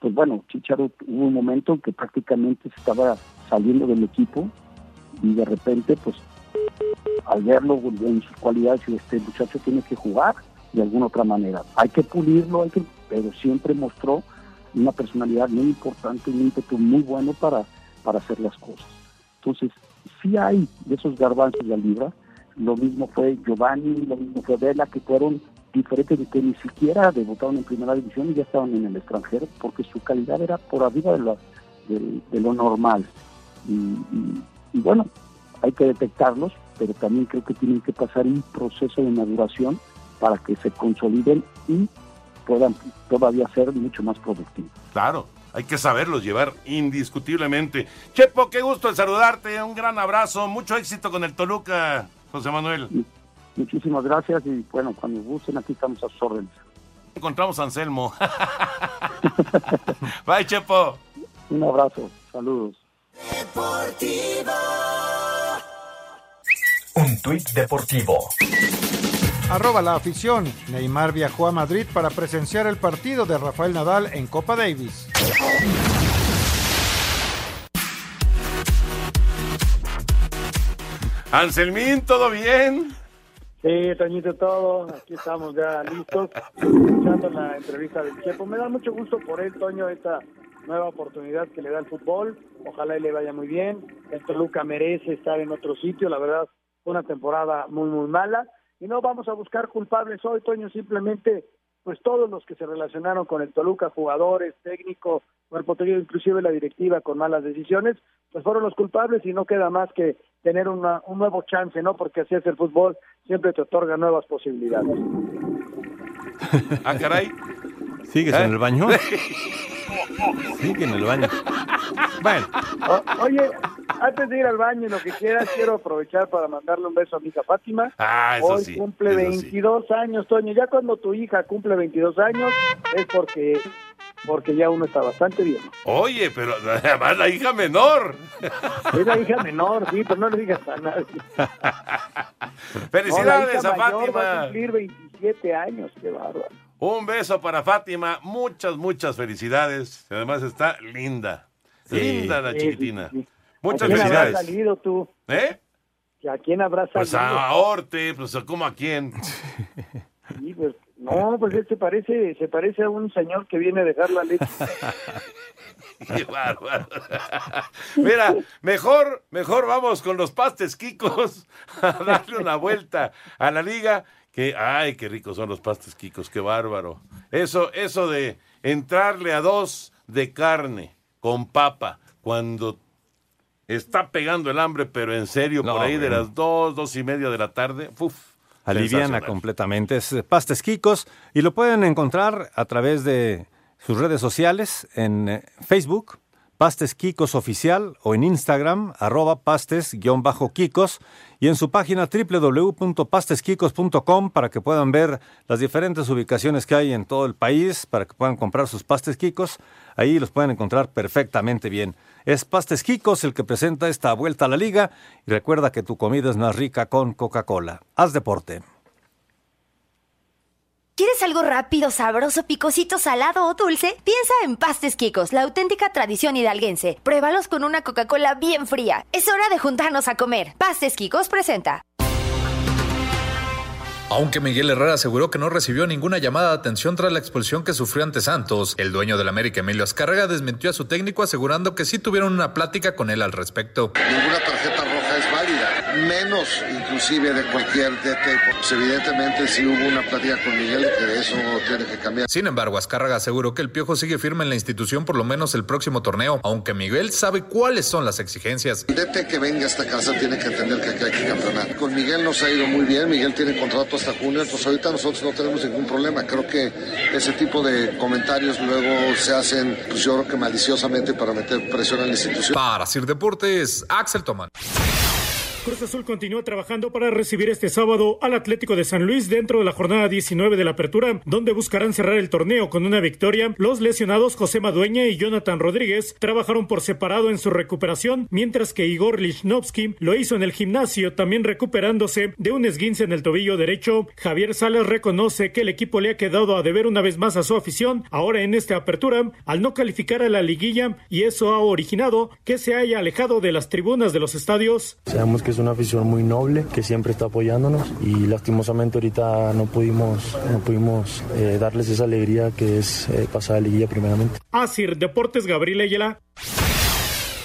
pues bueno, Chicharo hubo un momento en que prácticamente se estaba saliendo del equipo y de repente, pues al verlo en sus cualidades, este muchacho tiene que jugar de alguna otra manera. Hay que pulirlo, hay que, pero siempre mostró una personalidad muy importante, un ímpetu muy bueno para, para hacer las cosas. Entonces, sí hay de esos garbanzos de libra, lo mismo fue Giovanni, lo mismo fue Vela, que fueron diferentes de que ni siquiera debutaron en primera división y ya estaban en el extranjero, porque su calidad era por arriba de lo, de, lo normal. Y, y bueno, hay que detectarlos, pero también creo que tienen que pasar un proceso de maduración para que se consoliden y puedan todavía ser mucho más productivos. Claro, hay que saberlos llevar indiscutiblemente. Chepo, qué gusto saludarte, un gran abrazo, mucho éxito con el Toluca, José Manuel. Muchísimas gracias y bueno, cuando gusten aquí estamos a sus órdenes. Encontramos a Anselmo. [LAUGHS] Bye, Chepo. Un abrazo, saludos. Un tuit deportivo. Arroba la afición. Neymar viajó a Madrid para presenciar el partido de Rafael Nadal en Copa Davis. Anselmín, ¿todo bien? Sí, Toñito, todo. Aquí estamos ya listos, escuchando la entrevista del Chepo. Me da mucho gusto por él, Toño, esta nueva oportunidad que le da el fútbol. Ojalá y le vaya muy bien. El Toluca merece estar en otro sitio. La verdad, fue una temporada muy, muy mala y no vamos a buscar culpables hoy, Toño, simplemente pues todos los que se relacionaron con el Toluca, jugadores, técnico, cuerpo técnico, inclusive la directiva con malas decisiones, pues fueron los culpables y no queda más que tener una, un nuevo chance, ¿no? Porque así es el fútbol, siempre te otorga nuevas posibilidades. ah, caray. ¿Sigues en el baño? [LAUGHS] Sigue en el baño. Bueno. oye, antes de ir al baño y lo que quieras, quiero aprovechar para mandarle un beso a mi hija Fátima. Ah, eso Hoy cumple 22 años, Toño. Ya cuando tu hija cumple 22 años es porque porque ya uno está bastante bien. Oye, pero además la hija menor. Es la hija menor, sí, pero no le digas a nadie. [LAUGHS] Felicidades a Fátima. Va a cumplir 27 años, qué bárbaro. Un beso para Fátima, muchas, muchas felicidades. Además está linda, linda la chiquitina. Muchas felicidades. ¿A quién salido tú? ¿Eh? ¿A quién habrás pues salido? Pues a Orte, pues ¿cómo a quién? Sí, pues, no, pues él se parece, se parece a un señor que viene a dejar la leche. [LAUGHS] Qué bárbaro. Mira, mejor, mejor vamos con los pastes Kikos a darle una vuelta a la liga que, ay, qué ricos son los pastes quicos, qué bárbaro. Eso, eso de entrarle a dos de carne con papa cuando está pegando el hambre, pero en serio, por ahí de las dos, dos y media de la tarde, uf, Aliviana completamente. Es Pastes Quicos y lo pueden encontrar a través de sus redes sociales en eh, Facebook, Pastes Kikos Oficial o en Instagram, arroba pastes-kikos y en su página www.pasteskikos.com para que puedan ver las diferentes ubicaciones que hay en todo el país, para que puedan comprar sus pastes Kikos. Ahí los pueden encontrar perfectamente bien. Es Pastes Kikos el que presenta esta vuelta a la liga y recuerda que tu comida es más rica con Coca-Cola. Haz deporte. ¿Quieres algo rápido, sabroso, picosito, salado o dulce? Piensa en Pastes Quicos, la auténtica tradición hidalguense. Pruébalos con una Coca-Cola bien fría. Es hora de juntarnos a comer. Pastes Quicos presenta. Aunque Miguel Herrera aseguró que no recibió ninguna llamada de atención tras la expulsión que sufrió ante Santos, el dueño del América Emilio Azcárraga desmintió a su técnico asegurando que sí tuvieron una plática con él al respecto. Ninguna tarjeta menos inclusive de cualquier DT. Pues evidentemente sí hubo una plática con Miguel y que de eso tiene que cambiar. Sin embargo, Azcárraga aseguró que el Piojo sigue firme en la institución por lo menos el próximo torneo, aunque Miguel sabe cuáles son las exigencias. El DT que venga a esta casa tiene que entender que aquí hay que campeonar. Con Miguel nos ha ido muy bien, Miguel tiene contrato hasta junio, entonces ahorita nosotros no tenemos ningún problema. Creo que ese tipo de comentarios luego se hacen, pues yo creo que maliciosamente para meter presión a la institución. Para Sir Deportes, Axel Toman. Cruz Azul continúa trabajando para recibir este sábado al Atlético de San Luis dentro de la jornada 19 de la apertura, donde buscarán cerrar el torneo con una victoria. Los lesionados José Madueña y Jonathan Rodríguez trabajaron por separado en su recuperación, mientras que Igor Lichnowsky lo hizo en el gimnasio, también recuperándose de un esguince en el tobillo derecho. Javier Salas reconoce que el equipo le ha quedado a deber una vez más a su afición, ahora en esta apertura, al no calificar a la liguilla, y eso ha originado que se haya alejado de las tribunas de los estadios. Es una afición muy noble que siempre está apoyándonos y lastimosamente ahorita no pudimos, no pudimos eh, darles esa alegría que es eh, pasar a la liguilla primeramente. Asir Deportes Gabriel Ayala.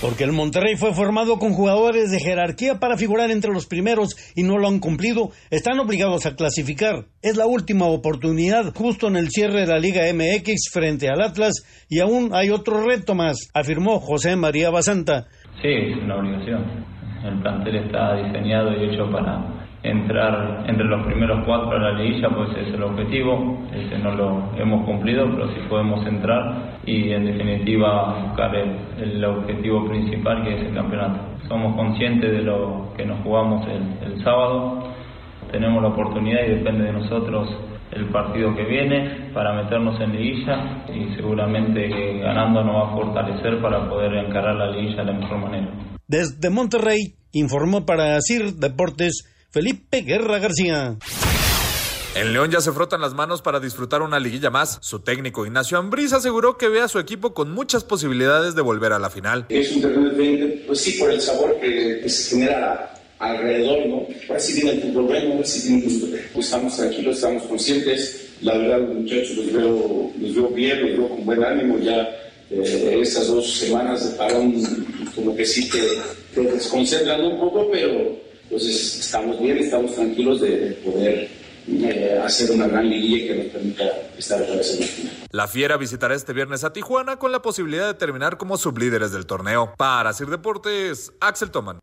Porque el Monterrey fue formado con jugadores de jerarquía para figurar entre los primeros y no lo han cumplido, están obligados a clasificar. Es la última oportunidad justo en el cierre de la Liga MX frente al Atlas y aún hay otro reto más, afirmó José María Basanta. Sí, es una obligación. El plantel está diseñado y hecho para entrar entre los primeros cuatro a la liguilla, pues ese es el objetivo. Ese no lo hemos cumplido, pero sí podemos entrar y en definitiva buscar el, objetivo principal que es el campeonato. Somos conscientes de lo que nos jugamos el, sábado, tenemos la oportunidad y depende de nosotros el partido que viene para meternos en liguilla y seguramente ganando nos va a fortalecer para poder encarar la liguilla de la mejor manera. Desde Monterrey informó para CIR Deportes Felipe Guerra García. En León ya se frotan las manos para disfrutar una liguilla más. Su técnico Ignacio Ambriz aseguró que ve a su equipo con muchas posibilidades de volver a la final. Es un torneo diferente, pues sí, por el sabor que, que se genera alrededor, ¿no? Ahora sí tiene el fútbol bueno, ahora sí tiene pues estamos tranquilos, estamos conscientes. La verdad, los muchachos los veo, los veo bien, los veo con buen ánimo. Ya eh, estas dos semanas de parón, como que sí te, te desconcentran un poco, pero pues estamos bien, estamos tranquilos de poder eh, hacer una gran liguilla que nos permita estar otra vez en la final. La Fiera visitará este viernes a Tijuana con la posibilidad de terminar como sublíderes del torneo. Para Sir Deportes, Axel Toman.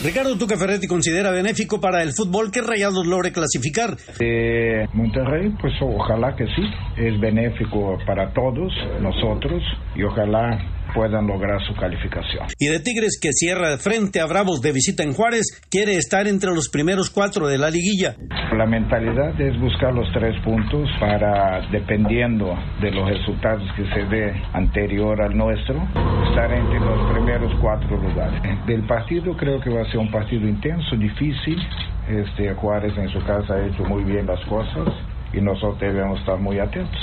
Ricardo Tuca Ferretti considera benéfico para el fútbol que Rayados logre clasificar. Eh, Monterrey, pues ojalá que sí, es benéfico para todos nosotros y ojalá puedan lograr su calificación. Y de Tigres que cierra frente a Bravos de visita en Juárez, quiere estar entre los primeros cuatro de la liguilla. La mentalidad es buscar los tres puntos para, dependiendo de los resultados que se dé anterior al nuestro, estar entre los primeros cuatro lugares. Del partido creo que va a ser un partido intenso, difícil. Este Juárez en su casa ha hecho muy bien las cosas y nosotros debemos estar muy atentos.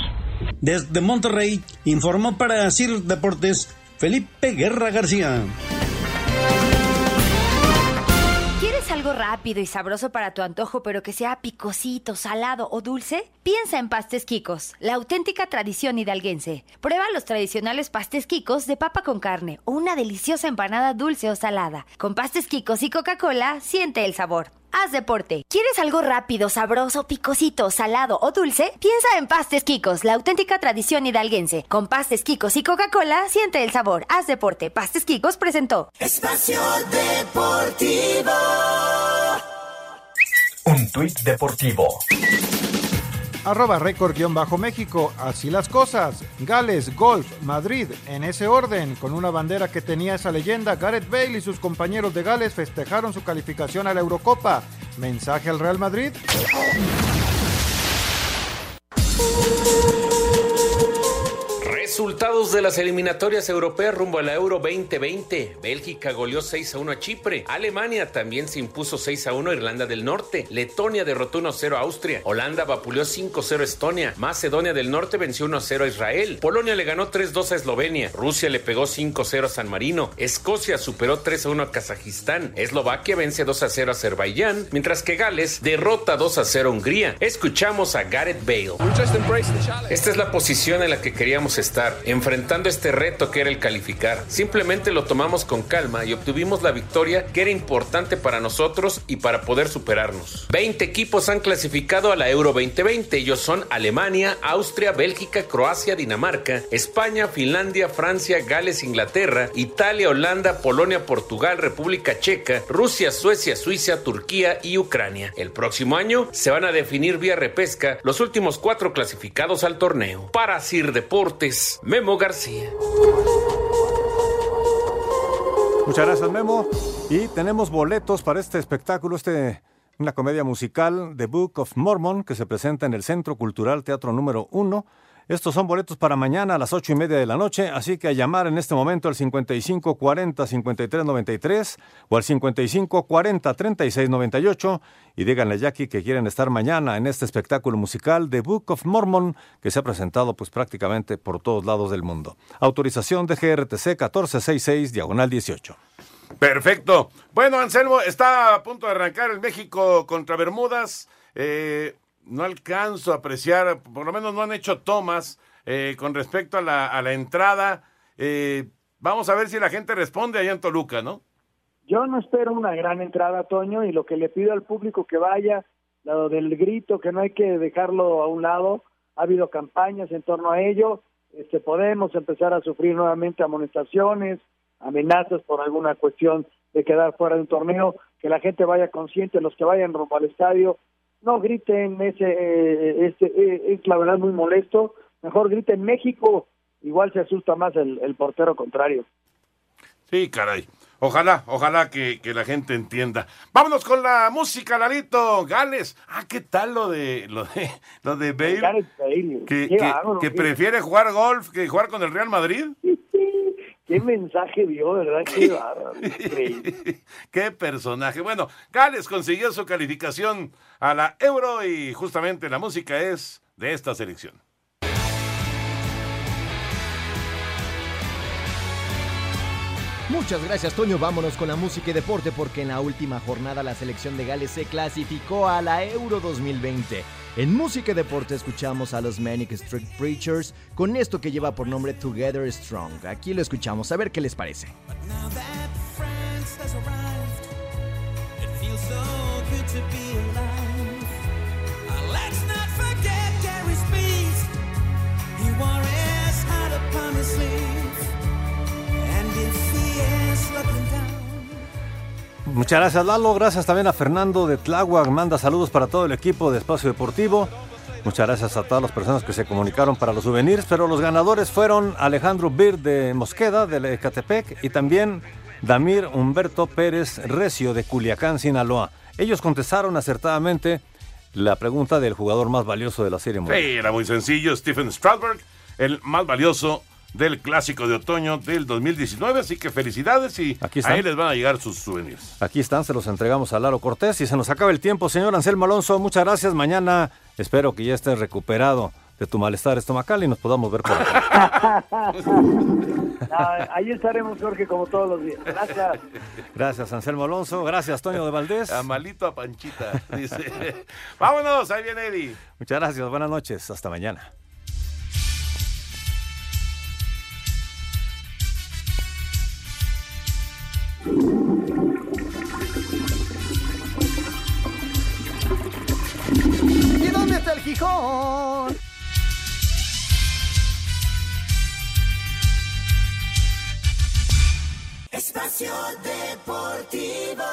Desde Monterrey informó para CIR Deportes Felipe Guerra García. ¿Quieres algo rápido y sabroso para tu antojo, pero que sea picosito, salado o dulce? Piensa en Pastes Quicos, la auténtica tradición hidalguense. Prueba los tradicionales pastes Quicos de papa con carne o una deliciosa empanada dulce o salada. Con pastes Quicos y Coca-Cola, siente el sabor. Haz deporte. ¿Quieres algo rápido, sabroso, picosito, salado o dulce? Piensa en Pastes Quicos, la auténtica tradición hidalguense. Con Pastes Quicos y Coca-Cola, siente el sabor. Haz deporte. Pastes Quicos presentó. Espacio Deportivo. Un tuit deportivo. Arroba récord-méxico, así las cosas. Gales, Golf, Madrid, en ese orden, con una bandera que tenía esa leyenda, Gareth Bale y sus compañeros de Gales festejaron su calificación a la Eurocopa. ¿Mensaje al Real Madrid? Resultados de las eliminatorias europeas rumbo a la Euro 2020. Bélgica goleó 6 a 1 a Chipre. Alemania también se impuso 6 a 1 a Irlanda del Norte. Letonia derrotó 1 a 0 a Austria. Holanda vapuleó 5 a 0 a Estonia. Macedonia del Norte venció 1 a 0 a Israel. Polonia le ganó 3 a 2 a Eslovenia. Rusia le pegó 5 a 0 a San Marino. Escocia superó 3 a 1 a Kazajistán. Eslovaquia vence 2 a 0 a Azerbaiyán. Mientras que Gales derrota 2 a 0 a Hungría. Escuchamos a Gareth Bale. Esta es la posición en la que queríamos estar enfrentando este reto que era el calificar. Simplemente lo tomamos con calma y obtuvimos la victoria que era importante para nosotros y para poder superarnos. 20 equipos han clasificado a la Euro 2020. Ellos son Alemania, Austria, Bélgica, Croacia, Dinamarca, España, Finlandia, Francia, Gales, Inglaterra, Italia, Holanda, Polonia, Portugal, República Checa, Rusia, Suecia, Suiza, Turquía y Ucrania. El próximo año se van a definir vía repesca los últimos cuatro clasificados al torneo. Para Sir Deportes, Memo García. Muchas gracias, Memo. Y tenemos boletos para este espectáculo, este una comedia musical, The Book of Mormon, que se presenta en el Centro Cultural Teatro número 1 estos son boletos para mañana a las ocho y media de la noche, así que a llamar en este momento al 5540-5393 o al 5540-3698 y díganle a Jackie que quieren estar mañana en este espectáculo musical The Book of Mormon que se ha presentado pues prácticamente por todos lados del mundo. Autorización de GRTC 1466 diagonal 18. Perfecto. Bueno, Anselmo, está a punto de arrancar el México contra Bermudas. Eh, no alcanzo a apreciar, por lo menos no han hecho tomas eh, con respecto a la, a la entrada. Eh, vamos a ver si la gente responde allá en Toluca, ¿no? Yo no espero una gran entrada, Toño, y lo que le pido al público que vaya, lo del grito, que no hay que dejarlo a un lado. Ha habido campañas en torno a ello. Este, podemos empezar a sufrir nuevamente amonestaciones, amenazas por alguna cuestión de quedar fuera de un torneo. Que la gente vaya consciente, los que vayan rumbo al estadio, no griten, ese, eh, este, eh, es la verdad muy molesto, mejor griten México, igual se asusta más el, portero contrario. Sí, caray. Ojalá, ojalá que, la gente entienda. Vámonos con la música, Lalito. Gales. Ah, ¿qué tal lo de lo de lo de Bale? Que, que, prefiere jugar golf que jugar con el Real Madrid. Qué mensaje dio, ¿verdad? Qué [LAUGHS] Qué personaje. Bueno, Gales consiguió su calificación a la Euro y justamente la música es de esta selección. Muchas gracias, Toño. Vámonos con la música y deporte porque en la última jornada la selección de Gales se clasificó a la Euro 2020. En música y deporte escuchamos a los Manic Street Preachers con esto que lleva por nombre Together Strong. Aquí lo escuchamos, a ver qué les parece. Muchas gracias Lalo, gracias también a Fernando de Tláhuac, manda saludos para todo el equipo de Espacio Deportivo. Muchas gracias a todas las personas que se comunicaron para los souvenirs, pero los ganadores fueron Alejandro Bir de Mosqueda, de Ecatepec, y también Damir Humberto Pérez Recio de Culiacán, Sinaloa. Ellos contestaron acertadamente la pregunta del jugador más valioso de la serie. Sí, era muy sencillo, Stephen Strasberg, el más valioso del clásico de otoño del 2019. Así que felicidades y ahí les van a llegar sus souvenirs. Aquí están, se los entregamos a Laro Cortés y se nos acaba el tiempo, señor Anselmo Alonso. Muchas gracias. Mañana espero que ya estés recuperado de tu malestar estomacal y nos podamos ver por [LAUGHS] ahí estaremos, Jorge, como todos los días. Gracias. Gracias, Anselmo Alonso. Gracias, Toño de Valdés. A malito a Panchita, dice. [LAUGHS] Vámonos, ahí viene Eddie. Muchas gracias, buenas noches. Hasta mañana. ¿Y dónde está el Gijón? Espacio Deportivo.